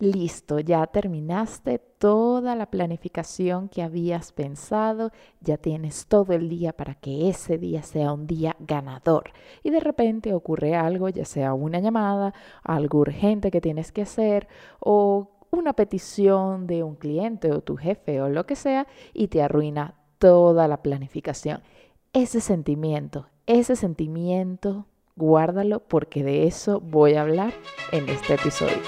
Listo, ya terminaste toda la planificación que habías pensado, ya tienes todo el día para que ese día sea un día ganador. Y de repente ocurre algo, ya sea una llamada, algo urgente que tienes que hacer o una petición de un cliente o tu jefe o lo que sea y te arruina toda la planificación. Ese sentimiento, ese sentimiento, guárdalo porque de eso voy a hablar en este episodio.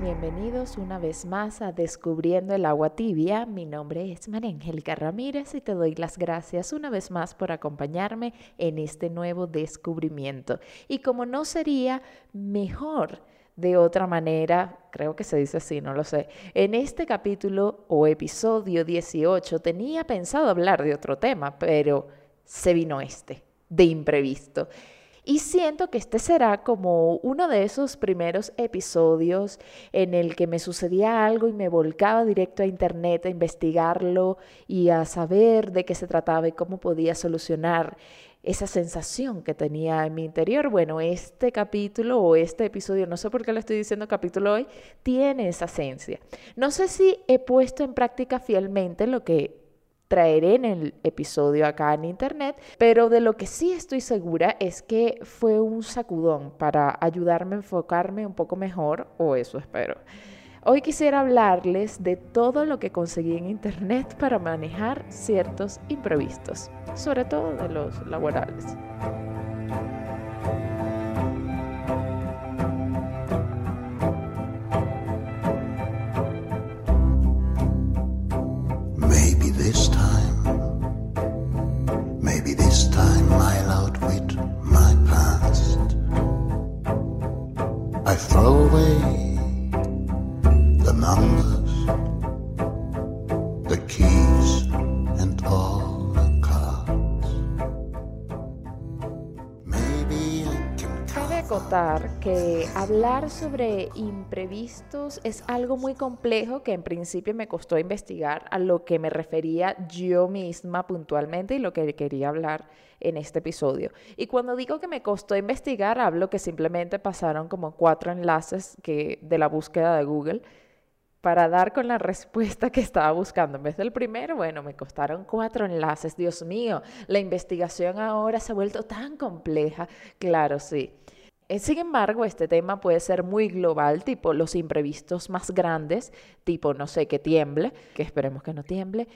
Bienvenidos una vez más a Descubriendo el agua tibia. Mi nombre es María Angélica Ramírez y te doy las gracias una vez más por acompañarme en este nuevo descubrimiento. Y como no sería mejor de otra manera, creo que se dice así, no lo sé, en este capítulo o episodio 18 tenía pensado hablar de otro tema, pero se vino este, de imprevisto. Y siento que este será como uno de esos primeros episodios en el que me sucedía algo y me volcaba directo a internet a investigarlo y a saber de qué se trataba y cómo podía solucionar esa sensación que tenía en mi interior. Bueno, este capítulo o este episodio, no sé por qué lo estoy diciendo capítulo hoy, tiene esa esencia. No sé si he puesto en práctica fielmente lo que traeré en el episodio acá en internet, pero de lo que sí estoy segura es que fue un sacudón para ayudarme a enfocarme un poco mejor, o eso espero. Hoy quisiera hablarles de todo lo que conseguí en internet para manejar ciertos imprevistos, sobre todo de los laborales. throw away the number. Que hablar sobre imprevistos es algo muy complejo que en principio me costó investigar a lo que me refería yo misma puntualmente y lo que quería hablar en este episodio. Y cuando digo que me costó investigar, hablo que simplemente pasaron como cuatro enlaces que, de la búsqueda de Google para dar con la respuesta que estaba buscando. En vez del primero, bueno, me costaron cuatro enlaces. Dios mío, la investigación ahora se ha vuelto tan compleja. Claro, sí. Eh, sin embargo, este tema puede ser muy global, tipo los imprevistos más grandes, tipo, no sé, que tiemble, que esperemos que no tiemble,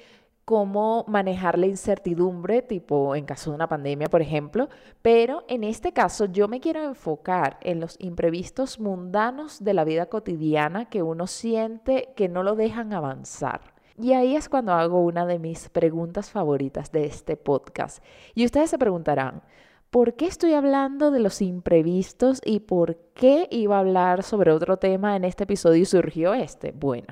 cómo manejar la incertidumbre, tipo en caso de una pandemia, por ejemplo, pero en este caso yo me quiero enfocar en los imprevistos mundanos de la vida cotidiana que uno siente que no lo dejan avanzar. Y ahí es cuando hago una de mis preguntas favoritas de este podcast. Y ustedes se preguntarán, ¿Por qué estoy hablando de los imprevistos y por qué iba a hablar sobre otro tema en este episodio y surgió este? Bueno,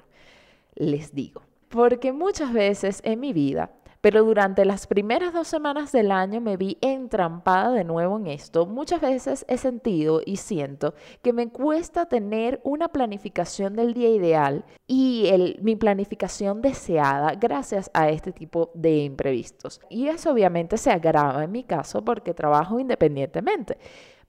les digo, porque muchas veces en mi vida pero durante las primeras dos semanas del año me vi entrampada de nuevo en esto. Muchas veces he sentido y siento que me cuesta tener una planificación del día ideal y mi planificación deseada gracias a este tipo de imprevistos. Y eso obviamente se agrava en mi caso porque trabajo independientemente.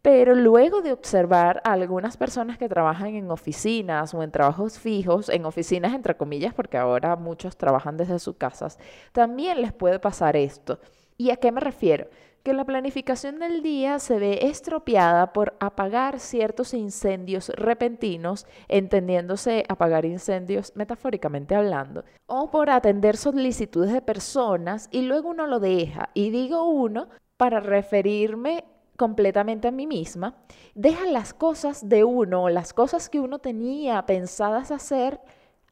Pero luego de observar a algunas personas que trabajan en oficinas o en trabajos fijos, en oficinas entre comillas, porque ahora muchos trabajan desde sus casas, también les puede pasar esto. ¿Y a qué me refiero? que la planificación del día se ve estropeada por apagar ciertos incendios repentinos, entendiéndose apagar incendios metafóricamente hablando, o por atender solicitudes de personas y luego uno lo deja. Y digo uno para referirme completamente a mí misma, deja las cosas de uno, las cosas que uno tenía pensadas hacer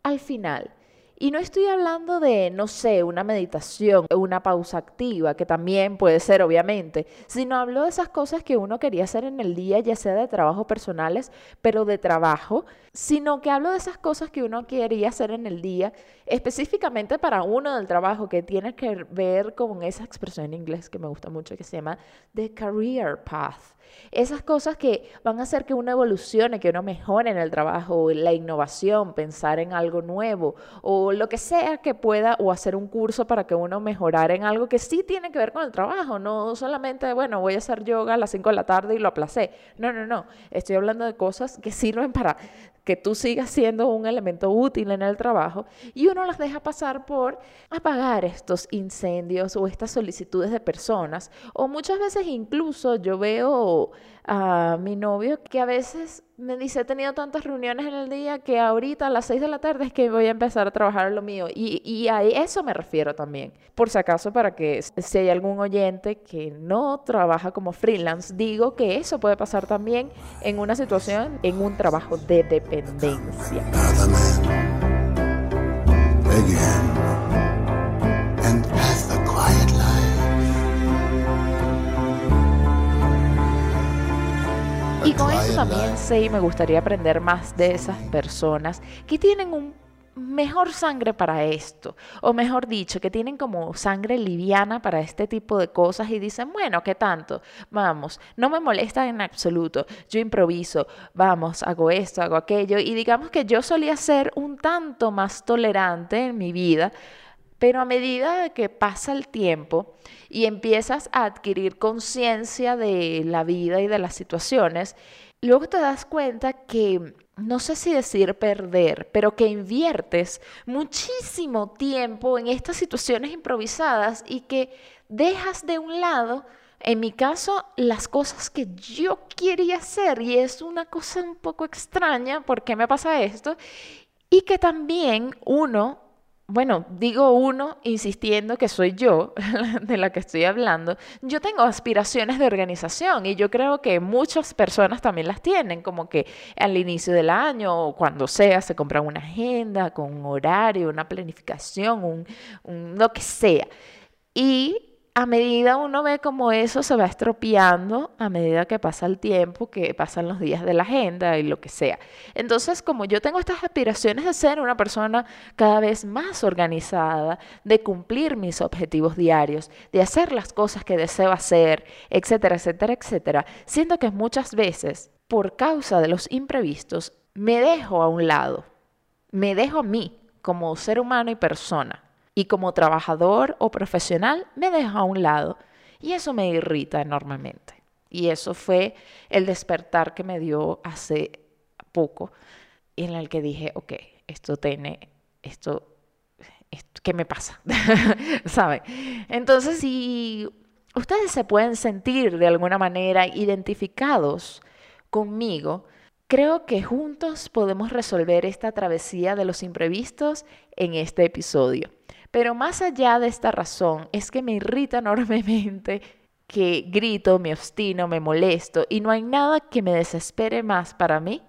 al final. Y no estoy hablando de, no sé, una meditación, una pausa activa, que también puede ser obviamente, sino hablo de esas cosas que uno quería hacer en el día, ya sea de trabajo personales, pero de trabajo, sino que hablo de esas cosas que uno quería hacer en el día, específicamente para uno del trabajo, que tiene que ver con esa expresión en inglés que me gusta mucho, que se llama The Career Path. Esas cosas que van a hacer que uno evolucione, que uno mejore en el trabajo, la innovación, pensar en algo nuevo o lo que sea que pueda o hacer un curso para que uno mejorara en algo que sí tiene que ver con el trabajo, no solamente, bueno, voy a hacer yoga a las 5 de la tarde y lo aplacé. No, no, no, estoy hablando de cosas que sirven para que tú sigas siendo un elemento útil en el trabajo y uno las deja pasar por apagar estos incendios o estas solicitudes de personas. O muchas veces incluso yo veo a mi novio que a veces me dice, he tenido tantas reuniones en el día que ahorita a las 6 de la tarde es que voy a empezar a trabajar lo mío. Y, y a eso me refiero también. Por si acaso, para que si hay algún oyente que no trabaja como freelance, digo que eso puede pasar también en una situación, en un trabajo de dependencia. Y con eso también sé y me gustaría aprender más de esas personas que tienen un mejor sangre para esto, o mejor dicho, que tienen como sangre liviana para este tipo de cosas y dicen, bueno, ¿qué tanto? Vamos, no me molesta en absoluto, yo improviso, vamos, hago esto, hago aquello, y digamos que yo solía ser un tanto más tolerante en mi vida pero a medida que pasa el tiempo y empiezas a adquirir conciencia de la vida y de las situaciones, luego te das cuenta que, no sé si decir perder, pero que inviertes muchísimo tiempo en estas situaciones improvisadas y que dejas de un lado en mi caso, las cosas que yo quería hacer, y es una cosa un poco extraña, ¿por qué me pasa esto? Y que también uno bueno, digo uno insistiendo que soy yo de la que estoy hablando, yo tengo aspiraciones de organización y yo creo que muchas personas también las tienen, como que al inicio del año o cuando sea se compra una agenda con un horario, una planificación, un, un lo que sea. Y a medida uno ve como eso se va estropeando, a medida que pasa el tiempo, que pasan los días de la agenda y lo que sea. Entonces, como yo tengo estas aspiraciones de ser una persona cada vez más organizada, de cumplir mis objetivos diarios, de hacer las cosas que deseo hacer, etcétera, etcétera, etcétera, siento que muchas veces, por causa de los imprevistos, me dejo a un lado, me dejo a mí como ser humano y persona y como trabajador o profesional me deja a un lado y eso me irrita enormemente. Y eso fue el despertar que me dio hace poco en el que dije, ok, esto tiene, esto, ¿qué me pasa? ¿Saben? Entonces, si ustedes se pueden sentir de alguna manera identificados conmigo, creo que juntos podemos resolver esta travesía de los imprevistos en este episodio. Pero más allá de esta razón, es que me irrita enormemente que grito, me obstino, me molesto y no hay nada que me desespere más para mí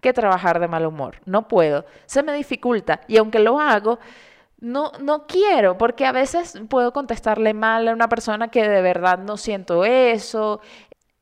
que trabajar de mal humor. No puedo, se me dificulta y aunque lo hago, no, no quiero, porque a veces puedo contestarle mal a una persona que de verdad no siento eso,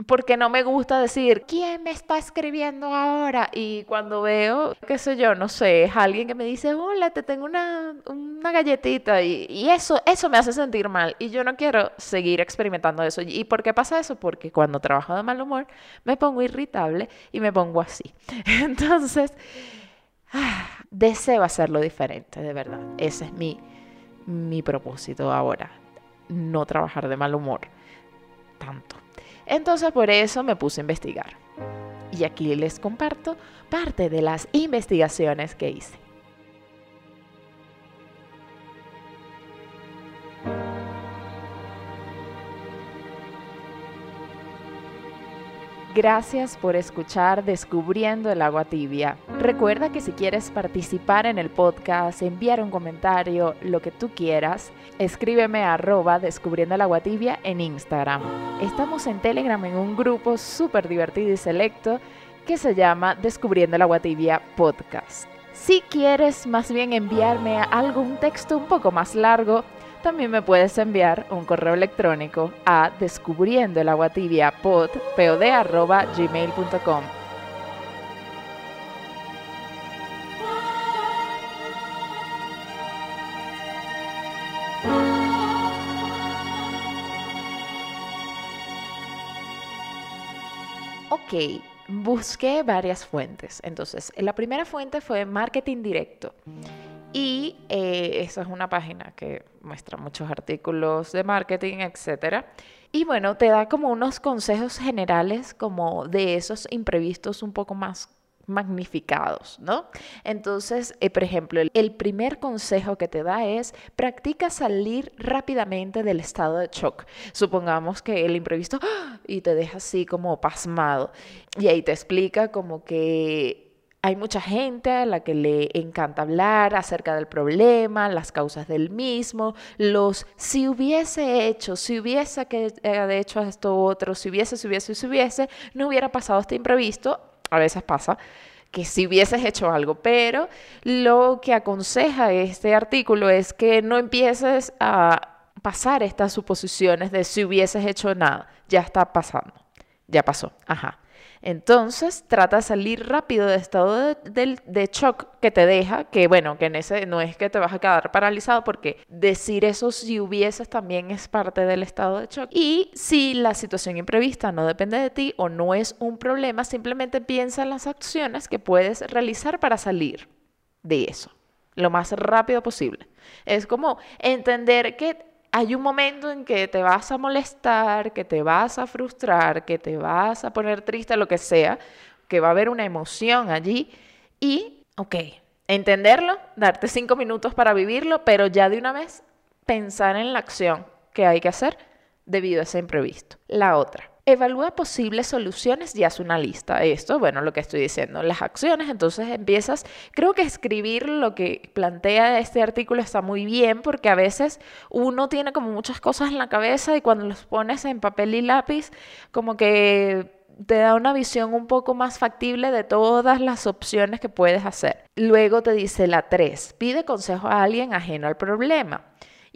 porque no me gusta decir, ¿quién me está escribiendo ahora? Y cuando veo, qué sé yo, no sé, es alguien que me dice, hola, te tengo una, una galletita y, y, eso, eso me hace sentir mal y yo no quiero seguir experimentando eso. ¿Y por qué pasa eso? Porque cuando trabajo de mal humor me pongo irritable y me pongo así. Entonces, ah, deseo hacerlo diferente, de verdad. Ese es mi, mi propósito ahora, no trabajar de mal humor tanto. Entonces por eso me puse a investigar. Y aquí les comparto parte de las investigaciones que hice. Gracias por escuchar Descubriendo el agua tibia. Recuerda que si quieres participar en el podcast, enviar un comentario, lo que tú quieras, escríbeme a arroba Descubriendo el agua tibia en Instagram. Estamos en Telegram en un grupo súper divertido y selecto que se llama Descubriendo el agua tibia podcast. Si quieres más bien enviarme algún texto un poco más largo, también me puedes enviar un correo electrónico a descubriendo el agua tibia pod, gmail.com. Ok, busqué varias fuentes. Entonces, la primera fuente fue marketing directo. Y eh, esa es una página que muestra muchos artículos de marketing, etc. Y bueno, te da como unos consejos generales como de esos imprevistos un poco más magnificados, ¿no? Entonces, eh, por ejemplo, el, primer consejo que te da es practica salir rápidamente del estado de shock. Supongamos que el imprevisto ¡ah! y te deja así como pasmado y ahí te explica como que hay mucha gente a la que le encanta hablar acerca del problema, las causas del mismo, los si hubiese hecho, si hubiese que, eh, hecho esto otro, si hubiese, si hubiese, si hubiese, no hubiera pasado este imprevisto, a veces pasa, que si hubieses hecho algo, pero lo que aconseja este artículo es que no empieces a pasar estas suposiciones de si hubieses hecho nada, ya está pasando, ya pasó, ajá. Entonces trata de salir rápido de estado de, shock que te deja, que bueno, que en ese no es que te vas a quedar paralizado porque decir eso si hubieses también es parte del estado de shock. Y si la situación imprevista no depende de ti o no es un problema, simplemente piensa en las acciones que puedes realizar para salir de eso lo más rápido posible. Es como entender que hay un momento en que te vas a molestar, que te vas a frustrar, que te vas a poner triste, lo que sea, que va a haber una emoción allí y, ok, entenderlo, darte cinco minutos para vivirlo, pero ya de una vez pensar en la acción que hay que hacer debido a ese imprevisto. La otra, Evalúa posibles soluciones y haz una lista. Esto, bueno, lo que estoy diciendo, las acciones, entonces empiezas, creo que escribir lo que plantea este artículo está muy bien porque a veces uno tiene como muchas cosas en la cabeza y cuando los pones en papel y lápiz, como que te da una visión un poco más factible de todas las opciones que puedes hacer. Luego te dice la 3, pide consejo a alguien ajeno al problema.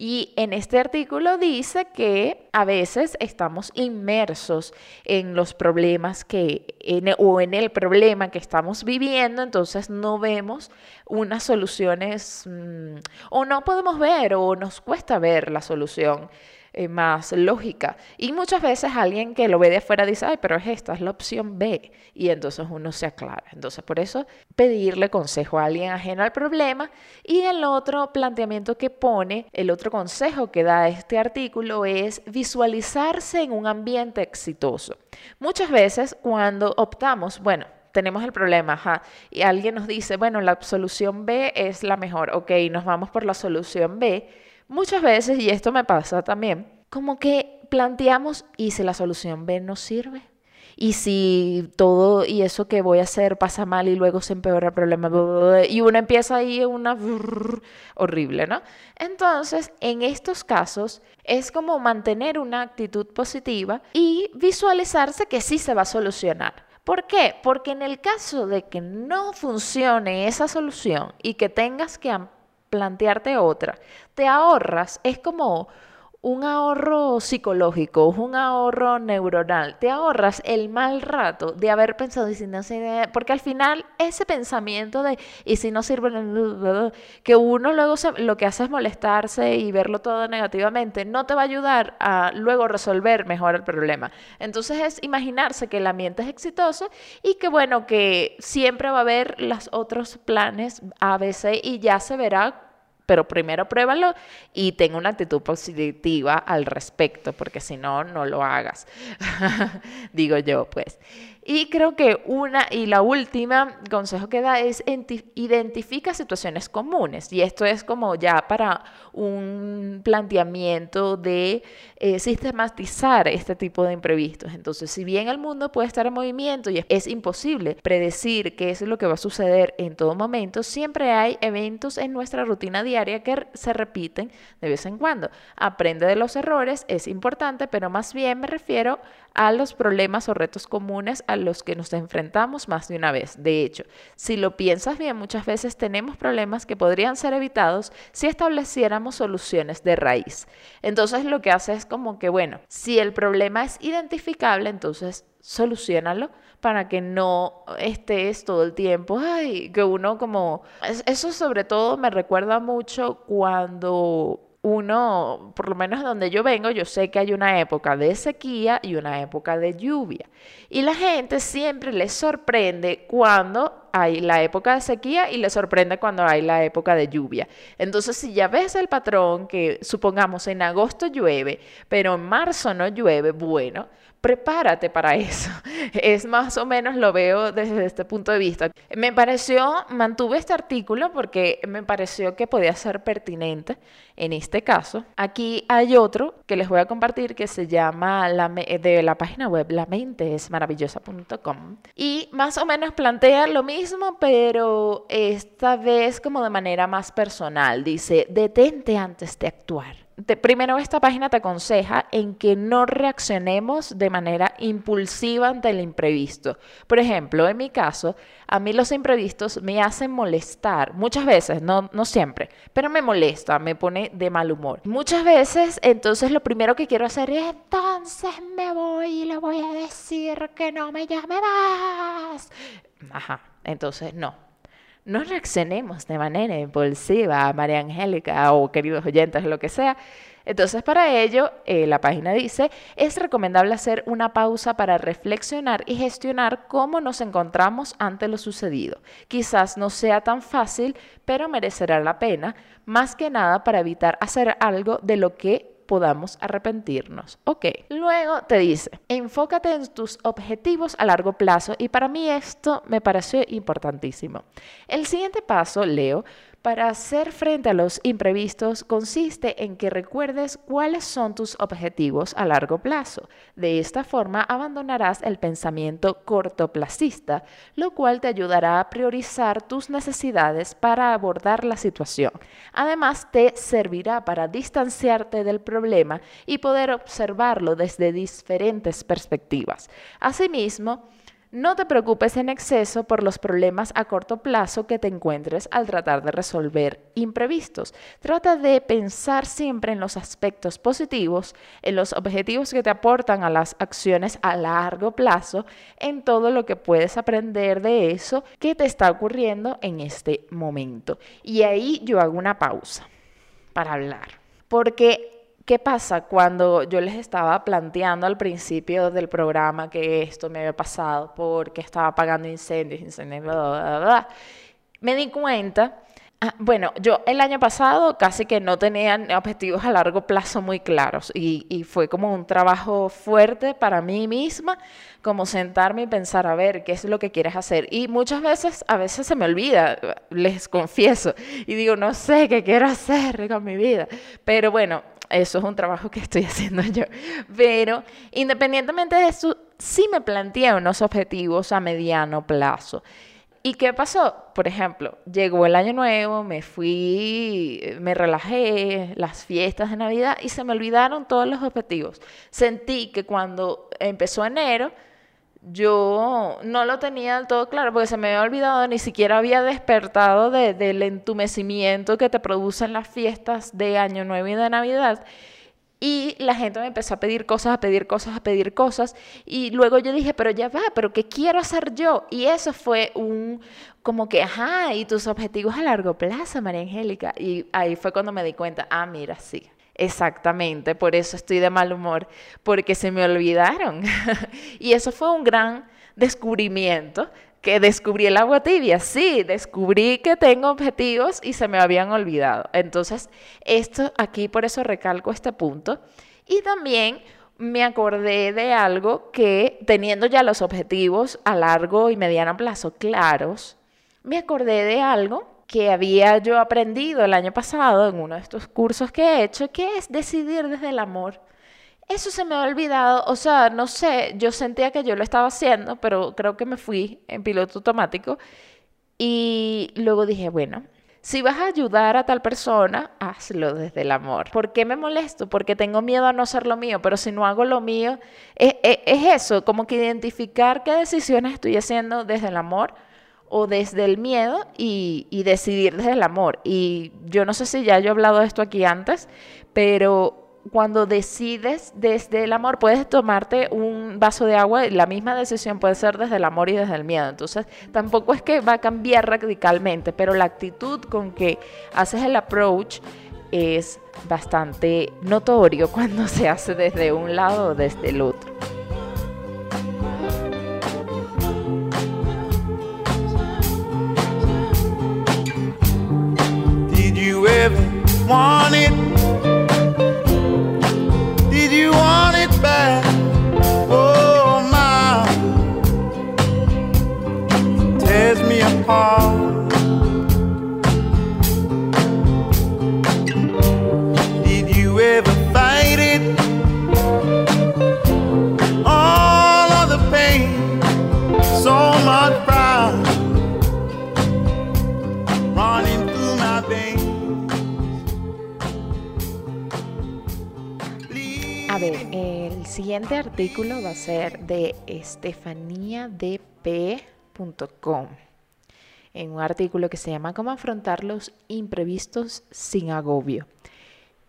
Y en este artículo dice que a veces estamos inmersos en los problemas que, o en el problema que estamos viviendo, entonces no vemos unas soluciones, mm, o no podemos ver, o nos cuesta ver la solución. Eh, más lógica. Y muchas veces alguien que lo ve de afuera dice, ay, pero es esta, es la opción B. Y entonces uno se aclara. Entonces, por eso, pedirle consejo a alguien ajeno al problema. Y el otro planteamiento que pone, el otro consejo que da este artículo es visualizarse en un ambiente exitoso. Muchas veces cuando optamos, bueno, tenemos el problema, ajá, y alguien nos dice, bueno, la solución B es la mejor, ok, nos vamos por la solución B Muchas veces, y esto me pasa también, como que planteamos, ¿y si la solución B no sirve? y si todo y eso que voy a hacer pasa mal y luego se empeora el problema y uno empieza ahí una horrible, ¿no? Entonces, en estos casos es como mantener una actitud positiva y visualizarse que sí se va a solucionar. ¿Por qué? Porque en el caso de que no funcione esa solución y que tengas que plantearte otra, te ahorras, es como un ahorro psicológico, un ahorro neuronal. Te ahorras el mal rato de haber pensado y si no porque al final ese pensamiento de y si no sirve, que uno luego lo que hace es molestarse y verlo todo negativamente, no te va a ayudar a luego resolver mejor el problema. Entonces es imaginarse que el ambiente es exitoso y que bueno, que siempre va a haber los otros planes A, B, C y ya se verá pero primero pruébalo y ten una actitud positiva al respecto, porque si no, no lo hagas. Digo yo, pues. Y creo que una y la última consejo que da es identifica situaciones comunes. Y esto es como ya para un planteamiento de eh, sistematizar este tipo de imprevistos. Entonces, si bien el mundo puede estar en movimiento y es imposible predecir qué es lo que va a suceder en todo momento, siempre hay eventos en nuestra rutina diaria que se repiten de vez en cuando. Aprende de los errores, es importante, pero más bien me refiero a los problemas o retos comunes a los que nos enfrentamos más de una vez. De hecho, si lo piensas bien, muchas veces tenemos problemas que podrían ser evitados si estableciéramos soluciones de raíz. Entonces lo que hace es como que, bueno, si el problema es identificable, entonces solucionalo para que no estés todo el tiempo, ay, que uno como... Eso sobre todo me recuerda mucho cuando uno, por lo menos donde yo vengo, yo sé que hay una época de sequía y una época de lluvia. Y la gente siempre les sorprende cuando hay la época de sequía y le sorprende cuando hay la época de lluvia. Entonces, si ya ves el patrón que supongamos en agosto llueve, pero en marzo no llueve, bueno, prepárate para eso. Es más o menos lo veo desde este punto de vista. Me pareció, mantuve este artículo porque me pareció que podía ser pertinente en este caso. Aquí hay otro que les voy a compartir que se llama la de la página web la mente es maravillosa.com y más o menos plantea lo mismo, pero esta vez como de manera más personal. Dice, detente antes de actuar primero esta página te aconseja en que no reaccionemos de manera impulsiva ante el imprevisto. Por ejemplo, en mi caso, a mí los imprevistos me hacen molestar, muchas veces, no, no siempre, pero me molesta, me pone de mal humor. Muchas veces, entonces lo primero que quiero hacer es, entonces me voy y le voy a decir que no me llame más. Ajá, entonces no, no reaccionemos de manera impulsiva, María Angélica o queridos oyentes, lo que sea. Entonces, para ello, eh, la página dice, es recomendable hacer una pausa para reflexionar y gestionar cómo nos encontramos ante lo sucedido. Quizás no sea tan fácil, pero merecerá la pena, más que nada para evitar hacer algo de lo que podamos arrepentirnos. Luego te dice, enfócate en tus objetivos a largo plazo y para mí esto me pareció importantísimo. El siguiente paso, Leo, para hacer frente a los imprevistos consiste en que recuerdes cuáles son tus objetivos a largo plazo. De esta forma abandonarás el pensamiento cortoplacista, lo cual te ayudará a priorizar tus necesidades para abordar la situación. Además, te servirá para distanciarte del problema y poder observarlo desde diferentes perspectivas. Asimismo, no te preocupes en exceso por los problemas a corto plazo que te encuentres al tratar de resolver imprevistos. Trata de pensar siempre en los aspectos positivos, en los objetivos que te aportan a las acciones a largo plazo, en todo lo que puedes aprender de eso que te está ocurriendo en este momento. Y ahí yo hago una pausa para hablar. Porque ¿Qué pasa cuando yo les estaba planteando al principio del programa que esto me había pasado porque estaba apagando incendios, incendios, bla, bla, bla, Me di cuenta, ah, bueno, yo el año pasado casi que no tenía objetivos a largo plazo muy claros y, y fue como un trabajo fuerte para mí misma, como sentarme y pensar, a ver, ¿qué es lo que quieres hacer? Y muchas veces, a veces se me olvida, les confieso, y digo, no sé qué quiero hacer con mi vida. Pero bueno, eso es un trabajo que estoy haciendo yo. Pero independientemente de eso, sí me planteé unos objetivos a mediano plazo. ¿Y qué pasó? Por ejemplo, llegó el año nuevo, me fui, me relajé, las fiestas de Navidad y se me olvidaron todos los objetivos. Sentí que cuando empezó enero, yo no lo tenía del todo claro porque se me había olvidado, ni siquiera había despertado del entumecimiento que te producen las fiestas de Año Nuevo y de Navidad. Y la gente me empezó a pedir cosas, a pedir cosas, a pedir cosas. Y luego yo dije, pero ya va, pero ¿qué quiero hacer yo? Y eso fue un, como que, ajá, y tus objetivos a largo plazo, María Angélica. Y ahí fue cuando me di cuenta, ah, mira, sí, Exactamente, por eso estoy de mal humor, porque se me olvidaron. y eso fue un gran descubrimiento, que descubrí el agua tibia. Sí, descubrí que tengo objetivos y se me habían olvidado. Entonces, esto aquí por eso recalco este punto. Y también me acordé de algo que teniendo ya los objetivos a largo y mediano plazo claros, me acordé de algo que había yo aprendido el año pasado en uno de estos cursos que he hecho, que es decidir desde el amor. Eso se me ha olvidado, o sea, no sé, yo sentía que yo lo estaba haciendo, pero creo que me fui en piloto automático y luego dije, bueno, si vas a ayudar a tal persona, hazlo desde el amor. ¿Por qué me molesto? Porque tengo miedo a no hacer lo mío, pero si no hago lo mío, es, eso, como que identificar qué decisiones estoy haciendo desde el amor o desde el miedo y, decidir desde el amor. Y yo no sé si ya yo he hablado de esto aquí antes, pero cuando decides desde el amor, puedes tomarte un vaso de agua y la misma decisión puede ser desde el amor y desde el miedo. Entonces, tampoco es que va a cambiar radicalmente, pero la actitud con que haces el approach es bastante notorio cuando se hace desde un lado o desde el otro. want it? Did you want it back? Oh my, it tears me apart. Siguiente artículo va a ser de estefaniadp.com en un artículo que se llama Cómo afrontar los imprevistos sin agobio.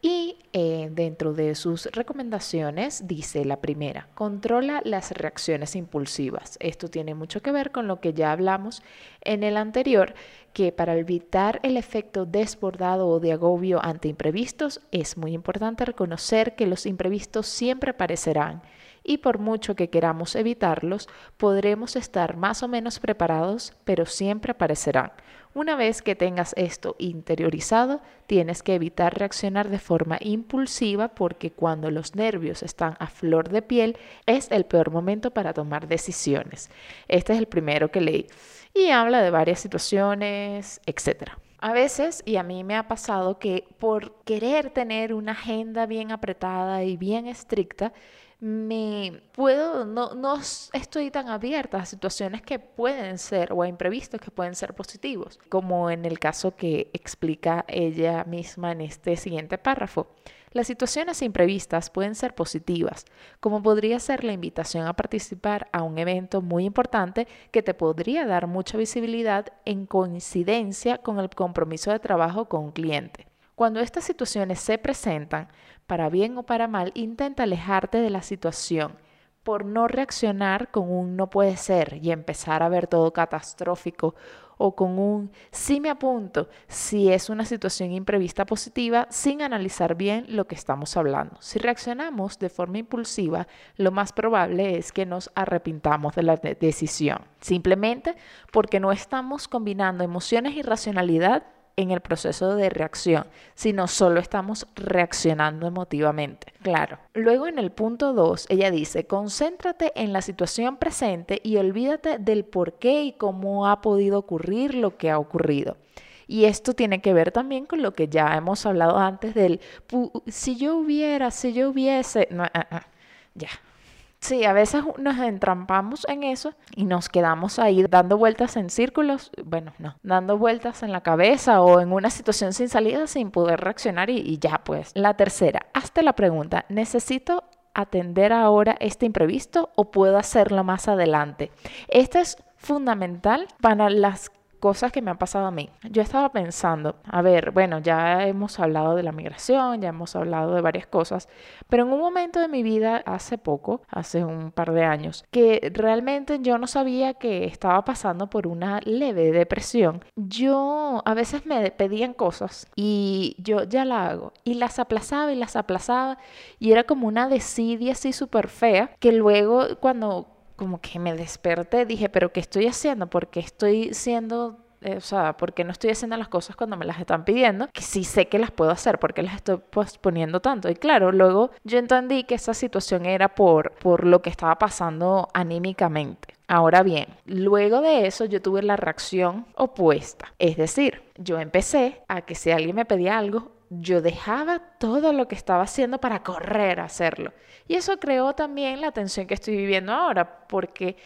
Y eh, dentro de sus recomendaciones dice la primera, controla las reacciones impulsivas. Esto tiene mucho que ver con lo que ya hablamos en el anterior, que para evitar el efecto desbordado o de agobio ante imprevistos es muy importante reconocer que los imprevistos siempre aparecerán y por mucho que queramos evitarlos, podremos estar más o menos preparados, pero siempre aparecerán. Una vez que tengas esto interiorizado, tienes que evitar reaccionar de forma impulsiva porque cuando los nervios están a flor de piel es el peor momento para tomar decisiones. Este es el primero que leí y habla de varias situaciones, etc. A veces, y a mí me ha pasado que por querer tener una agenda bien apretada y bien estricta, me puedo, no, no estoy tan abierta a situaciones que pueden ser o a imprevistos que pueden ser positivos, como en el caso que explica ella misma en este siguiente párrafo. Las situaciones imprevistas pueden ser positivas, como podría ser la invitación a participar a un evento muy importante que te podría dar mucha visibilidad en coincidencia con el compromiso de trabajo con un cliente. Cuando estas situaciones se presentan, para bien o para mal, intenta alejarte de la situación por no reaccionar con un no puede ser y empezar a ver todo catastrófico o con un sí me apunto si es una situación imprevista positiva sin analizar bien lo que estamos hablando. Si reaccionamos de forma impulsiva, lo más probable es que nos arrepintamos de la decisión, simplemente porque no estamos combinando emociones y racionalidad en el proceso de reacción, sino solo estamos reaccionando emotivamente. Claro. Luego en el punto 2, ella dice, concéntrate en la situación presente y olvídate del por qué y cómo ha podido ocurrir lo que ha ocurrido. Y esto tiene que ver también con lo que ya hemos hablado antes del, si yo hubiera, si yo hubiese, no, ah, ah, ya, Sí, a veces nos entrampamos en eso y nos quedamos ahí dando vueltas en círculos, bueno, no, dando vueltas en la cabeza o en una situación sin salida sin poder reaccionar y, ya pues. La tercera, hazte la pregunta, ¿necesito atender ahora este imprevisto o puedo hacerlo más adelante? Esto es fundamental para las cosas que me han pasado a mí. Yo estaba pensando, a ver, bueno, ya hemos hablado de la migración, ya hemos hablado de varias cosas, pero en un momento de mi vida hace poco, hace un par de años, que realmente yo no sabía que estaba pasando por una leve depresión, yo a veces me pedían cosas y yo ya la hago y las aplazaba y las aplazaba y era como una desidia así súper fea que luego cuando como que me desperté, dije, pero ¿qué estoy haciendo? Porque estoy siendo eh, o sea, porque no estoy haciendo las cosas cuando me las están pidiendo, que sí sé que las puedo hacer, porque las estoy posponiendo tanto. Y claro, luego yo entendí que esa situación era por, por lo que estaba pasando anímicamente. Ahora bien, luego de eso yo tuve la reacción opuesta. Es decir, yo empecé a que si alguien me pedía algo, yo dejaba todo lo que estaba haciendo para correr a hacerlo. Y eso creó también la tensión que estoy viviendo ahora, porque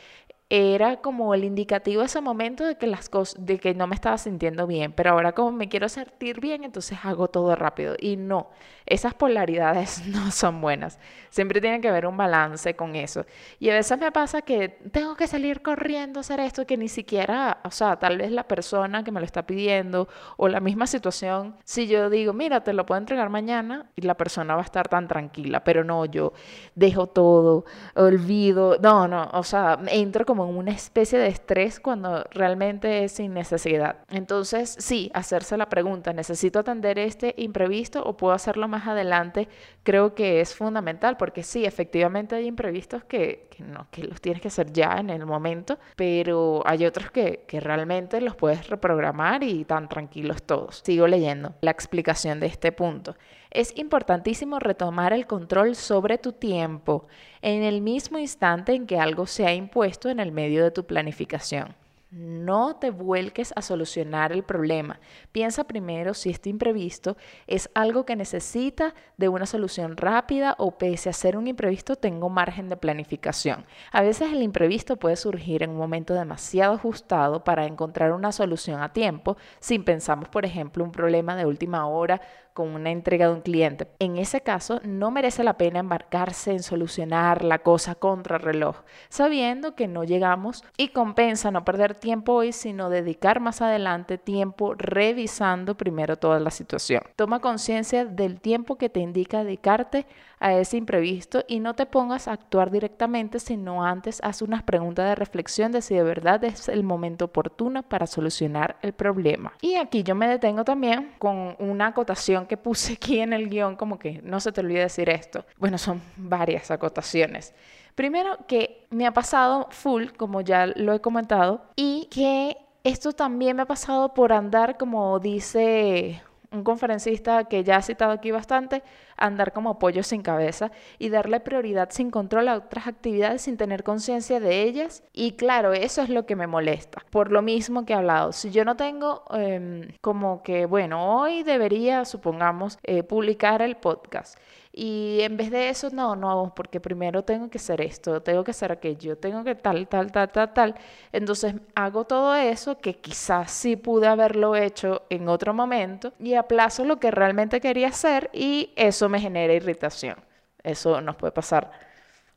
era como el indicativo ese momento de que las cosas, de que no me estaba sintiendo bien, pero ahora como me quiero sentir bien, entonces hago todo rápido. Y no, esas polaridades no son buenas. Siempre tiene que haber un balance con eso. Y a veces me pasa que tengo que salir corriendo a hacer esto que ni siquiera, o sea, tal vez la persona que me lo está pidiendo o la misma situación, si yo digo, mira, te lo puedo entregar mañana y la persona va a estar tan tranquila, pero no, yo dejo todo, olvido, no, no, o sea, entro como una especie de estrés cuando realmente es sin necesidad. Entonces, sí, hacerse la pregunta, ¿necesito atender este imprevisto o puedo hacerlo más adelante? Creo que es fundamental porque sí, efectivamente hay imprevistos que, no, que los tienes que hacer ya en el momento, pero hay otros que, que realmente los puedes reprogramar y tan tranquilos todos. Sigo leyendo la explicación de este punto. Es importantísimo retomar el control sobre tu tiempo en el mismo instante en que algo se ha impuesto en el medio de tu planificación. No te vuelques a solucionar el problema. Piensa primero si este imprevisto es algo que necesita de una solución rápida o pese a ser un imprevisto tengo margen de planificación. A veces el imprevisto puede surgir en un momento demasiado ajustado para encontrar una solución a tiempo, sin pensamos, por ejemplo, un problema de última hora con una entrega de un cliente. En ese caso, no merece la pena embarcarse en solucionar la cosa contra reloj, sabiendo que no llegamos y compensa no perder tiempo hoy, sino dedicar más adelante tiempo revisando primero toda la situación. Toma conciencia del tiempo que te indica dedicarte a ese imprevisto y no te pongas a actuar directamente, sino antes haz unas preguntas de reflexión de si de verdad es el momento oportuno para solucionar el problema. Y aquí yo me detengo también con una acotación que puse aquí en el guion, como que no se te olvide decir esto. Bueno, son varias acotaciones. Primero que me ha pasado full, como ya lo he comentado, y que esto también me ha pasado por andar, como dice un conferencista que ya ha citado aquí bastante, andar como pollo sin cabeza y darle prioridad sin control a otras actividades sin tener conciencia de ellas. Y claro, eso es lo que me molesta. Por lo mismo que he hablado, si yo no tengo em, como que, bueno, hoy debería, supongamos, eh, publicar el podcast y en vez de eso, no, no, porque primero tengo que hacer esto, tengo que hacer aquello, tengo que tal, tal, tal, tal, tal. Entonces hago todo eso que quizás sí pude haberlo hecho en otro momento y aplazo lo que realmente quería hacer y eso me genera irritación. Eso nos puede pasar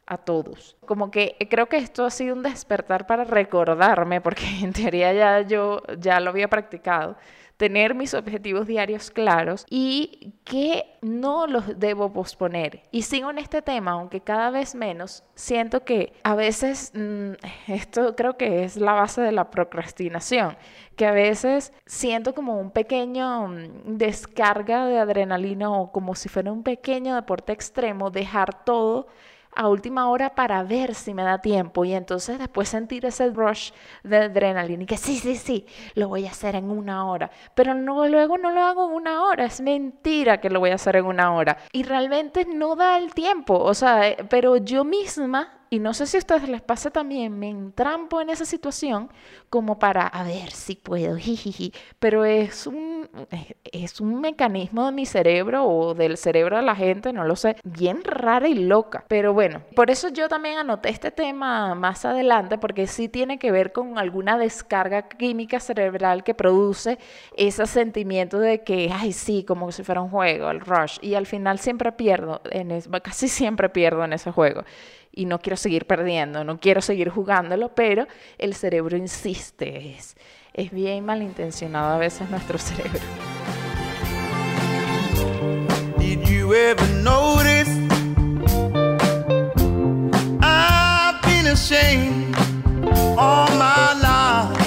a todos. Como que creo que esto ha sido un despertar para recordarme, porque en teoría ya yo ya lo había practicado, tener mis objetivos diarios claros y que no los debo posponer. Y sigo en este tema, aunque cada vez menos, siento que a veces, mm, esto creo que es la base de la procrastinación, que a veces siento como un pequeño mm, descarga de adrenalina o como si fuera un pequeño deporte extremo, dejar todo a última hora para ver si me da tiempo. Y entonces después sentir ese rush de adrenalina y que sí, sí, sí, lo voy a hacer en una hora, pero no, luego no lo hago en una hora, es mentira que lo voy a hacer en una hora. Y realmente no da el tiempo, o sea, eh, pero yo misma y no sé si a ustedes les pasa también, me entrampo en esa situación como para, a ver si puedo, jijiji, pero es un, es un mecanismo de mi cerebro o del cerebro de la gente, no lo sé, bien rara y loca. Pero bueno, por eso yo también anoté este tema más adelante, porque sí tiene que ver con alguna descarga química cerebral que produce ese sentimiento de que, ay, sí, como si fuera un juego, el rush, y al final siempre pierdo, en casi siempre pierdo en ese juego y no quiero seguir perdiendo, no quiero seguir jugándolo, pero el cerebro insiste, es, es bien malintencionado a veces nuestro cerebro. Did you ever notice I've been ashamed all my life.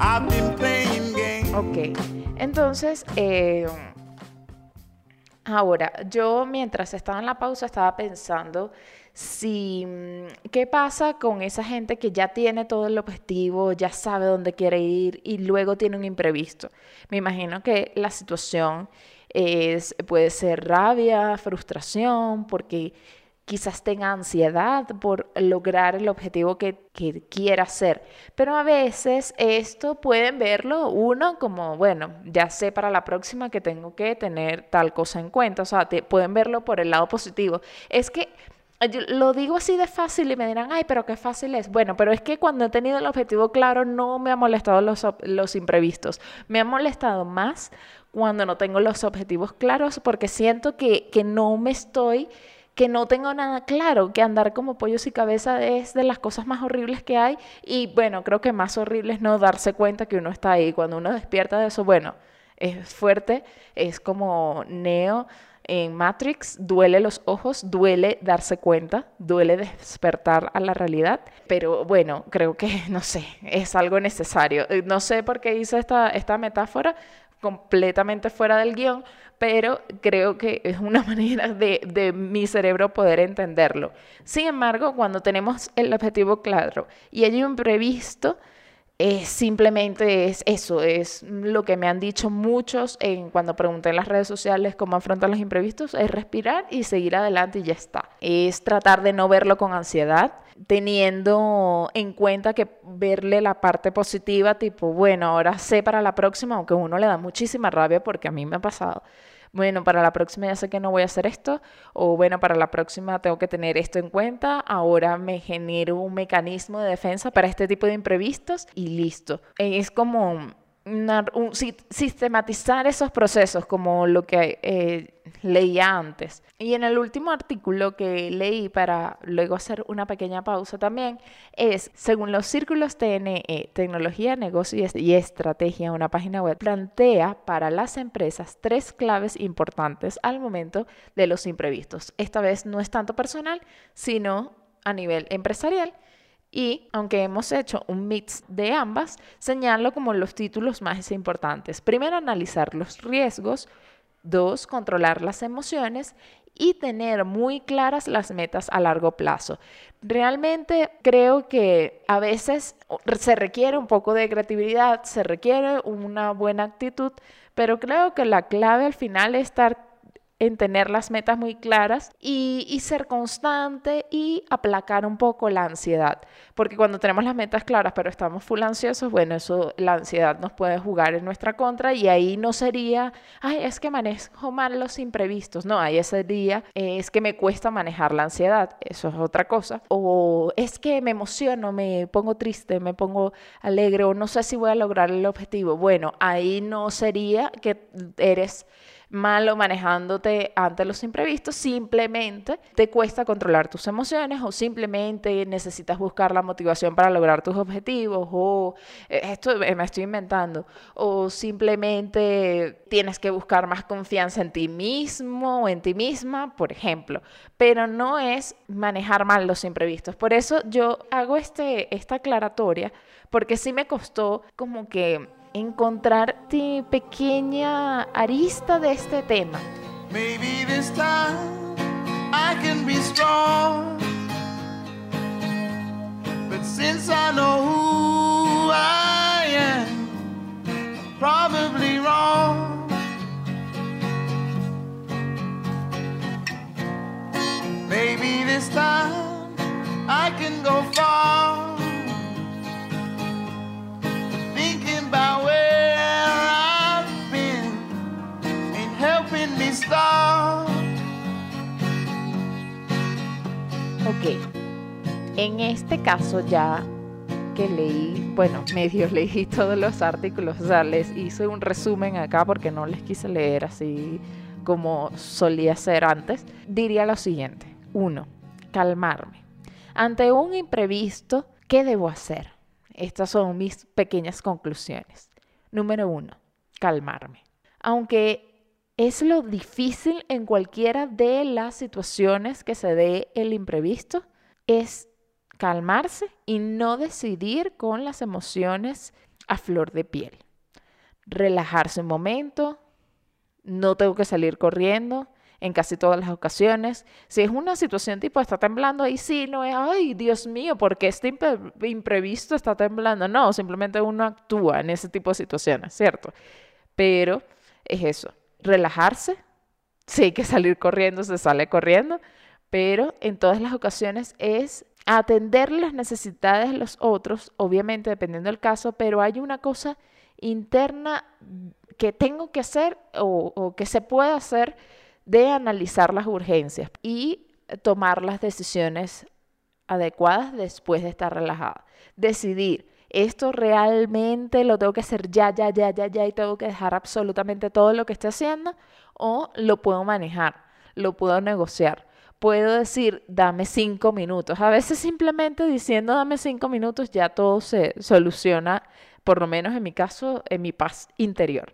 I've been playing games. Ok, entonces eh, Ahora, yo mientras estaba en la pausa estaba pensando si mm, qué pasa con esa gente que ya tiene todo el objetivo, ya sabe dónde quiere ir y luego tiene un imprevisto. Me imagino que la situación es, puede ser rabia, frustración, porque quizás tenga ansiedad por lograr el objetivo que, quiera hacer. Pero a veces esto pueden verlo uno como, bueno, ya sé para la próxima que tengo que tener tal cosa en cuenta. O sea, pueden verlo por el lado positivo. Es que lo digo así de fácil y me dirán, ay, pero qué fácil es. Bueno, pero es que cuando he tenido el objetivo claro no me ha molestado los, los imprevistos. Me ha molestado más cuando no tengo los objetivos claros porque siento que, que no me estoy que no tengo nada claro, que andar como pollos y cabeza es de las cosas más horribles que hay y bueno, creo que más horrible es no darse cuenta que uno está ahí. Cuando uno despierta de eso, bueno, es fuerte, es como Neo en Matrix, duele los ojos, duele darse cuenta, duele despertar a la realidad, pero bueno, creo que, no sé, es algo necesario. Eh, no sé por qué hice esta, esta metáfora completamente fuera del guion, pero creo que es una manera de, de, mi cerebro poder entenderlo. Sin embargo, cuando tenemos el objetivo claro y hay un imprevisto, es simplemente es eso, es lo que me han dicho muchos cuando pregunté en las redes sociales cómo afrontar los imprevistos, es respirar y seguir adelante y ya está. Es tratar de no verlo con ansiedad, teniendo en cuenta que verle la parte positiva, tipo, bueno, ahora sé para la próxima, aunque uno le da muchísima rabia porque a mí me ha pasado bueno, para la próxima ya sé que no voy a hacer esto, o bueno, para la próxima tengo que tener esto en cuenta, ahora me genero un mecanismo de defensa para este tipo de imprevistos y listo. Es como sistematizar esos procesos como lo que eh, leía antes. Y en el último artículo que leí para luego hacer una pequeña pausa también es, según los círculos TNE, Tecnología, Negocio y Estrategia, una página web, plantea para las empresas tres claves importantes al momento de los imprevistos. Esta vez no es tanto personal, sino a nivel empresarial y, aunque hemos hecho un mix de ambas, señalo como los títulos más importantes. Primero, analizar los riesgos. Dos, controlar las emociones y tener muy claras las metas a largo plazo. Realmente creo que a veces se requiere un poco de creatividad, se requiere una buena actitud, pero creo que la clave al final es estar en tener las metas muy claras y, ser constante y aplacar un poco la ansiedad. Porque cuando tenemos las metas claras pero estamos full ansiosos, bueno, eso, la ansiedad nos puede jugar en nuestra contra y ahí no sería, ay, es que manejo mal los imprevistos. No, ahí ese día es que me cuesta manejar la ansiedad, eso es otra cosa. O es que me emociono, me pongo triste, me pongo alegre o no sé si voy a lograr el objetivo. Bueno, ahí no sería que eres malo manejándote ante los imprevistos, simplemente te cuesta controlar tus emociones o simplemente necesitas buscar la motivación para lograr tus objetivos o eh, esto me estoy inventando o simplemente tienes que buscar más confianza en ti mismo o en ti misma, por ejemplo, pero no es manejar mal los imprevistos. Por eso yo hago este, esta aclaratoria porque sí me costó como que encontrarte pequeña arista de este tema. Maybe this time I can be strong. But since I know who I am, probably wrong. Maybe this time I can go far. En este caso ya que leí, bueno, medio leí todos los artículos, o sea, les hice un resumen acá porque no les quise leer así como solía ser antes, diría lo siguiente. Uno, calmarme. Ante un imprevisto, ¿qué debo hacer? Estas son mis pequeñas conclusiones. Número uno, calmarme. Aunque es lo difícil en cualquiera de las situaciones que se dé el imprevisto, es calmarse y no decidir con las emociones a flor de piel. Relajarse un momento, no tengo que salir corriendo en casi todas las ocasiones. Si es una situación tipo está temblando, ahí sí, no es, ay, Dios mío, porque este imprevisto está temblando. No, simplemente uno actúa en ese tipo de situaciones, ¿cierto? Pero es eso, relajarse. Si hay que salir corriendo, se sale corriendo, pero en todas las ocasiones es atender las necesidades de los otros, obviamente dependiendo del caso, pero hay una cosa interna que tengo que hacer o, que se puede hacer de analizar las urgencias y tomar las decisiones adecuadas después de estar relajada. Decidir, esto realmente lo tengo que hacer ya, ya, ya, ya, ya y tengo que dejar absolutamente todo lo que esté haciendo o lo puedo manejar, lo puedo negociar. Puedo decir, dame cinco minutos. A veces simplemente diciendo, dame cinco minutos, ya todo se soluciona, por lo menos en mi caso, en mi paz interior.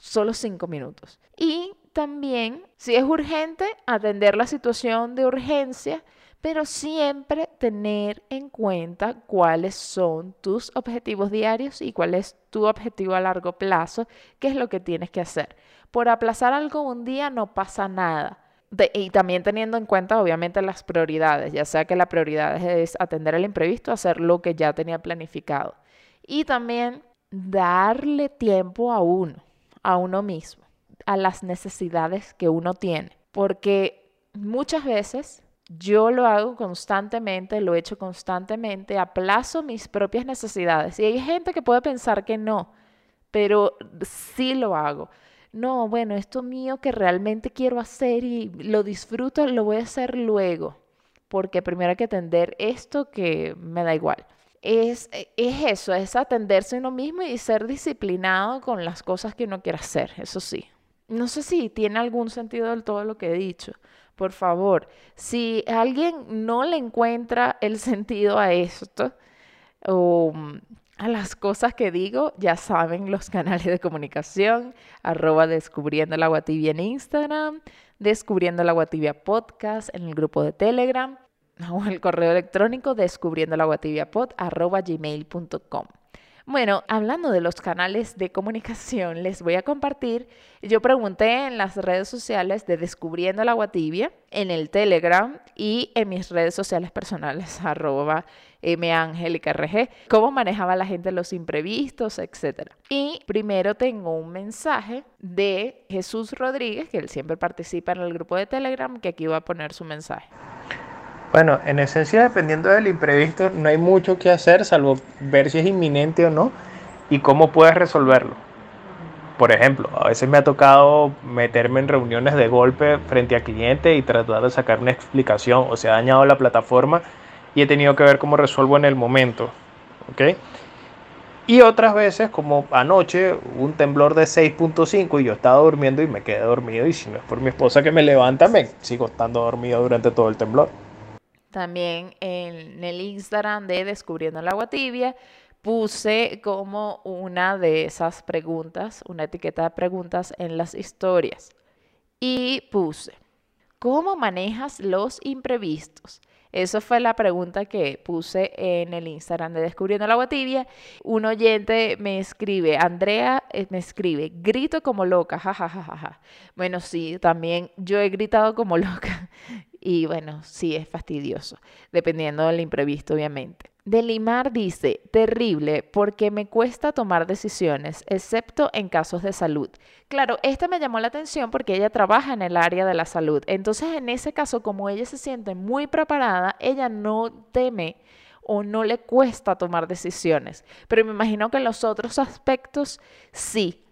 Solo cinco minutos. Y también, si es urgente, atender la situación de urgencia pero siempre tener en cuenta cuáles son tus objetivos diarios y cuál es tu objetivo a largo plazo, qué es lo que tienes que hacer. Por aplazar algo un día no pasa nada. Y también teniendo en cuenta, obviamente, las prioridades, ya sea que la prioridad es atender el imprevisto, hacer lo que ya tenía planificado. Y también darle tiempo a uno, a uno mismo, a las necesidades que uno tiene. Porque muchas veces yo lo hago constantemente, lo he hecho constantemente, aplazo mis propias necesidades. Y hay gente que puede pensar que no, pero sí lo hago. No, bueno, esto mío que realmente quiero hacer y lo disfruto, lo voy a hacer luego, porque primero hay que atender esto que me da igual. Es, es eso, es atenderse a uno mismo y ser disciplinado con las cosas que uno quiere hacer, eso sí. No sé si tiene algún sentido del todo lo que he dicho, por favor, si alguien no le encuentra el sentido a esto o a las cosas que digo, ya saben los canales de comunicación, arroba descubriendo la agua en Instagram, descubriendo la agua podcast en el grupo de Telegram o el correo electrónico descubriendo la agua arroba gmail.com. Bueno, hablando de los canales de comunicación, les voy a compartir. Yo pregunté en las redes sociales de Descubriendo la Agua Tibia, en el Telegram y en mis redes sociales personales, arroba mangelicarg, cómo manejaba la gente los imprevistos, etc. Y primero tengo un mensaje de Jesús Rodríguez, que él siempre participa en el grupo de Telegram, que aquí va a poner su mensaje. Bueno, en esencia, dependiendo del imprevisto, no hay mucho que hacer salvo ver si es inminente o no y cómo puedes resolverlo. Por ejemplo, a veces me ha tocado meterme en reuniones de golpe frente a cliente y tratar de sacar una explicación o se ha dañado la plataforma y he tenido que ver cómo resuelvo en el momento. Y otras veces, como anoche, un temblor de 6.5 y yo estaba durmiendo y me quedé dormido y si no es por mi esposa que me levanta, me sigo estando dormido durante todo el temblor. También en el Instagram de Descubriendo el Agua Tibia puse como una de esas preguntas, una etiqueta de preguntas en las historias. Y puse, ¿cómo manejas los imprevistos? Esa fue la pregunta que puse en el Instagram de Descubriendo el Agua Tibia. Un oyente me escribe, Andrea eh, me escribe, grito como loca, jajajaja. Bueno, sí, también yo he gritado como loca y bueno, sí es fastidioso, dependiendo del imprevisto, obviamente. Delimar dice, terrible, porque me cuesta tomar decisiones, excepto en casos de salud. Claro, esta me llamó la atención porque ella trabaja en el área de la salud. Entonces, en ese caso, como ella se siente muy preparada, ella no teme o no le cuesta tomar decisiones. Pero me imagino que en los otros aspectos sí.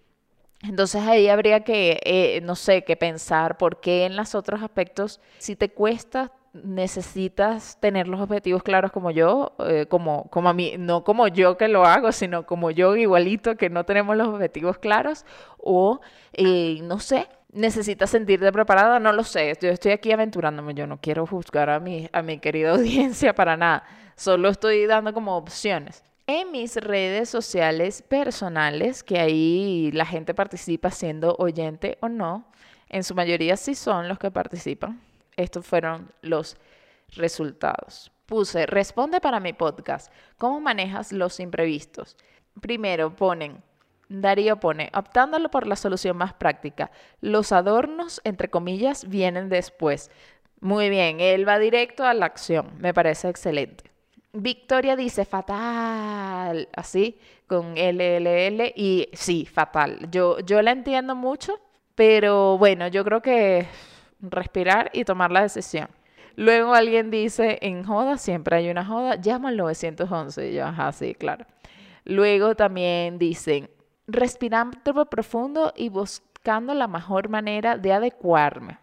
Entonces ahí habría que, eh, no sé, que pensar por qué en los otros aspectos, si te cuesta, necesitas tener los objetivos claros como yo, eh, como, como a mí, no como yo que lo hago, sino como yo igualito que no tenemos los objetivos claros, o eh, no sé, necesitas sentirte preparada, no lo sé, yo estoy aquí aventurándome, yo no quiero juzgar a mi, a mi querida audiencia para nada, solo estoy dando como opciones en mis redes sociales personales, que ahí la gente participa siendo oyente o no, en su mayoría sí son los que participan. Estos fueron los resultados. Puse, responde para mi podcast, ¿cómo manejas los imprevistos? Primero ponen, Darío pone, optándolo por la solución más práctica, los adornos, entre comillas, vienen después. Muy bien, él va directo a la acción, me parece excelente. Victoria dice fatal, así, con LLL, y sí, fatal. Yo, yo la entiendo mucho, pero bueno, yo creo que respirar y tomar la decisión. Luego alguien dice, en joda, siempre hay una joda, llama al 911. Y yo, ajá, claro. Luego también dicen, respirando profundo y buscando la mejor manera de adecuarme.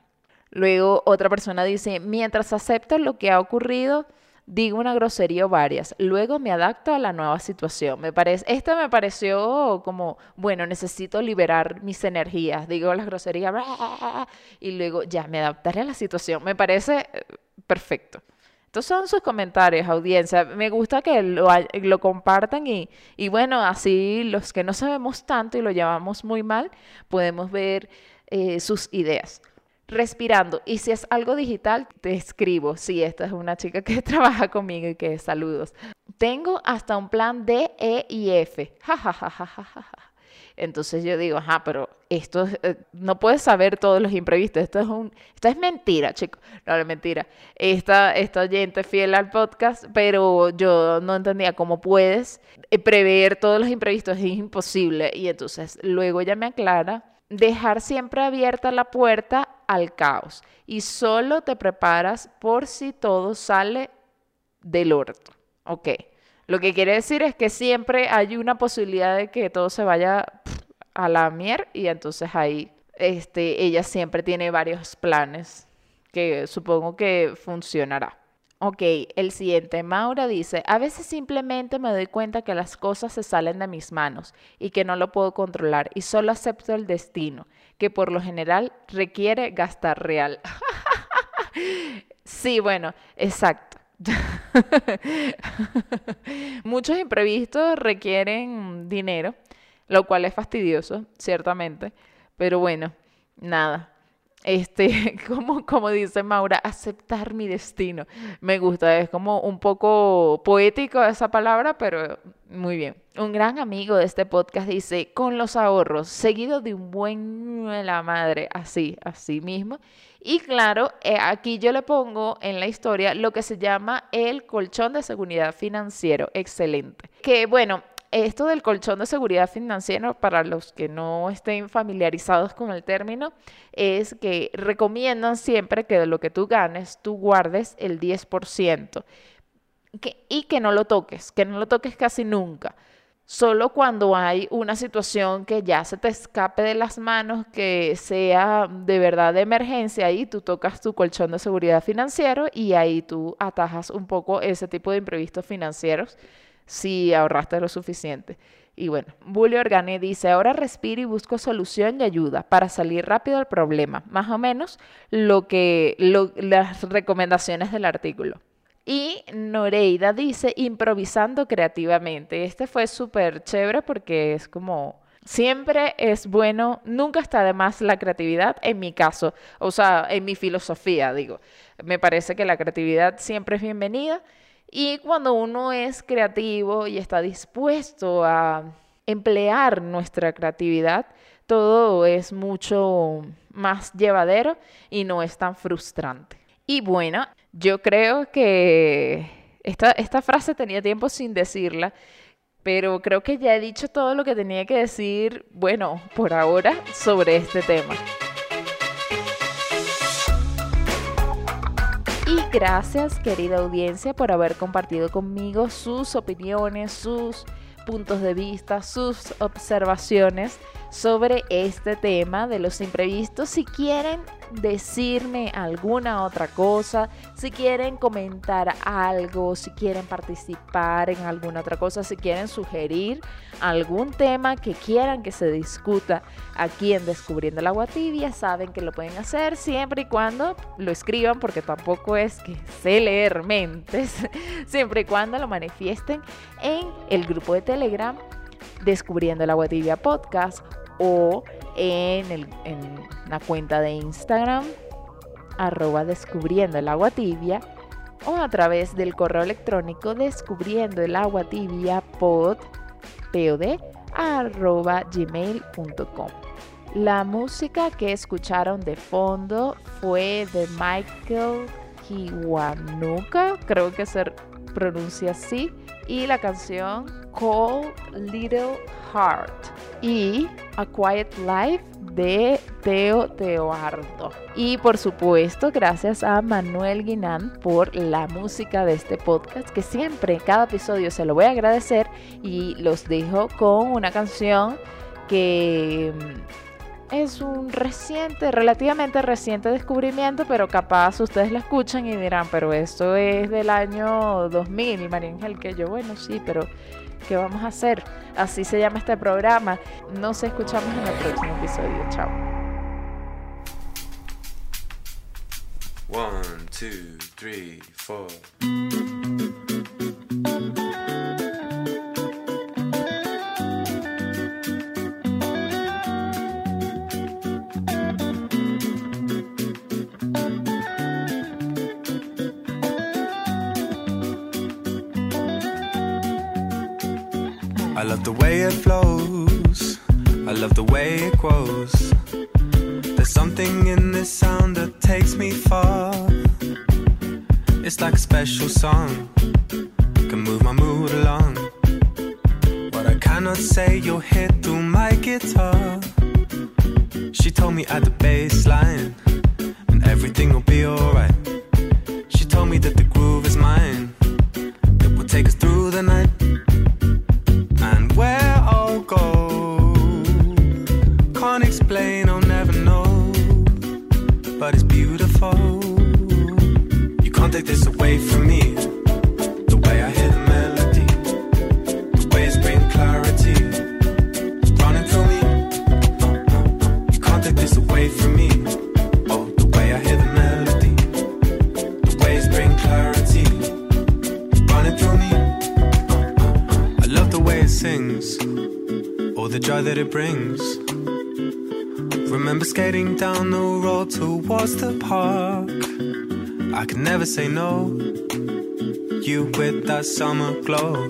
Luego otra persona dice, mientras acepto lo que ha ocurrido, digo una grosería o varias, luego me adapto a la nueva situación. Me parece, esta me pareció como, bueno, necesito liberar mis energías, digo las groserías y luego ya me adaptaré a la situación. Me parece eh, perfecto. Estos son sus comentarios, audiencia. Me gusta que lo, lo compartan y, y, bueno, así los que no sabemos tanto y lo llevamos muy mal, podemos ver eh, sus ideas respirando. Y si es algo digital, te escribo. Sí, esta es una chica que trabaja conmigo y que saludos. Tengo hasta un plan D, E y F. Entonces yo digo, ajá, pero esto eh, no puedes saber todos los imprevistos. Esto es un, esto es mentira, chicos. No, es mentira. Esta, esta oyente fiel al podcast, pero yo no entendía cómo puedes eh, prever todos los imprevistos. Es imposible. Y entonces luego ella me aclara dejar siempre abierta la puerta al caos y solo te preparas por si todo sale del orto. Ok. Lo que quiere decir es que siempre hay una posibilidad de que todo se vaya a la mier y entonces ahí este, ella siempre tiene varios planes que supongo que funcionará. Ok, el siguiente, Maura dice, a veces simplemente me doy cuenta que las cosas se salen de mis manos y que no lo puedo controlar y solo acepto el destino, que por lo general requiere gastar real. sí, bueno, exacto. Muchos imprevistos requieren dinero, lo cual es fastidioso, ciertamente, pero bueno, nada este, como, como dice Maura, aceptar mi destino. Me gusta, es como un poco poético esa palabra, pero muy bien. Un gran amigo de este podcast dice, con los ahorros, seguido de un buen la madre, así, así mismo. Y claro, eh, aquí yo le pongo en la historia lo que se llama el colchón de seguridad financiero. Excelente. Que bueno, esto del colchón de seguridad financiera, para los que no estén familiarizados con el término, es que recomiendan siempre que de lo que tú ganes, tú guardes el 10% y que no lo toques, que no lo toques casi nunca. Solo cuando hay una situación que ya se te escape de las manos, que sea de verdad de emergencia, ahí tú tocas tu colchón de seguridad financiero y ahí tú atajas un poco ese tipo de imprevistos financieros si ahorraste lo suficiente. Y bueno, Bully Organe dice, ahora respiro y busco solución y ayuda para salir rápido del problema. Más o menos lo que las recomendaciones del artículo. Y Noreida dice, improvisando creativamente. Este fue súper chévere porque es como, siempre es bueno, nunca está de más la creatividad, en mi caso, o sea, en mi filosofía, digo. Me parece que la creatividad siempre es bienvenida y cuando uno es creativo y está dispuesto a emplear nuestra creatividad, todo es mucho más llevadero y no es tan frustrante. Y bueno, yo creo que esta, esta frase tenía tiempo sin decirla, pero creo que ya he dicho todo lo que tenía que decir, bueno, por ahora, sobre este tema. Gracias, querida audiencia, por haber compartido conmigo sus opiniones, sus puntos de vista, sus observaciones sobre este tema de los imprevistos. Si quieren decirme alguna otra cosa, si quieren comentar algo, si quieren participar en alguna otra cosa, si quieren sugerir algún tema que quieran que se discuta aquí en Descubriendo el Agua Tibia, saben que lo pueden hacer siempre y cuando lo escriban, porque tampoco es que sé leer mentes, siempre y cuando lo manifiesten en el grupo de Telegram Descubriendo el Agua Tibia Podcast o en, la cuenta de Instagram arroba descubriendo el agua tibia o a través del correo electrónico descubriendo el agua tibia pod, arroba gmail.com. La música que escucharon de fondo fue de Michael Kiwanuka, creo que se pronuncia así, y la canción Cold Little Heart y A Quiet Life de Teo Teoardo. Y por supuesto, gracias a Manuel Guinán por la música de este podcast, que siempre en cada episodio se lo voy a agradecer y los dejo con una canción que es un reciente, relativamente reciente descubrimiento, pero capaz ustedes la escuchan y dirán, pero esto es del año 2000 y María Ángel que yo, bueno, sí, pero ¿qué vamos a hacer? Así se llama este programa. Nos escuchamos en el próximo episodio. Chao. One, two, three, four. love the way it grows. There's something in this sound that takes me far. It's like a special song, can move my mood along. What I cannot say, you'll hear through my guitar. or the joy that it brings. Remember skating down the road towards the park. I could never say no. You with that summer glow.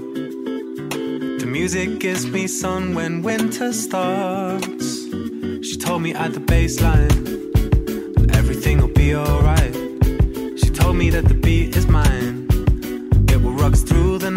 The music gives me sun when winter starts. She told me at the baseline everything will be alright. She told me that the beat is mine. It will rock through the night.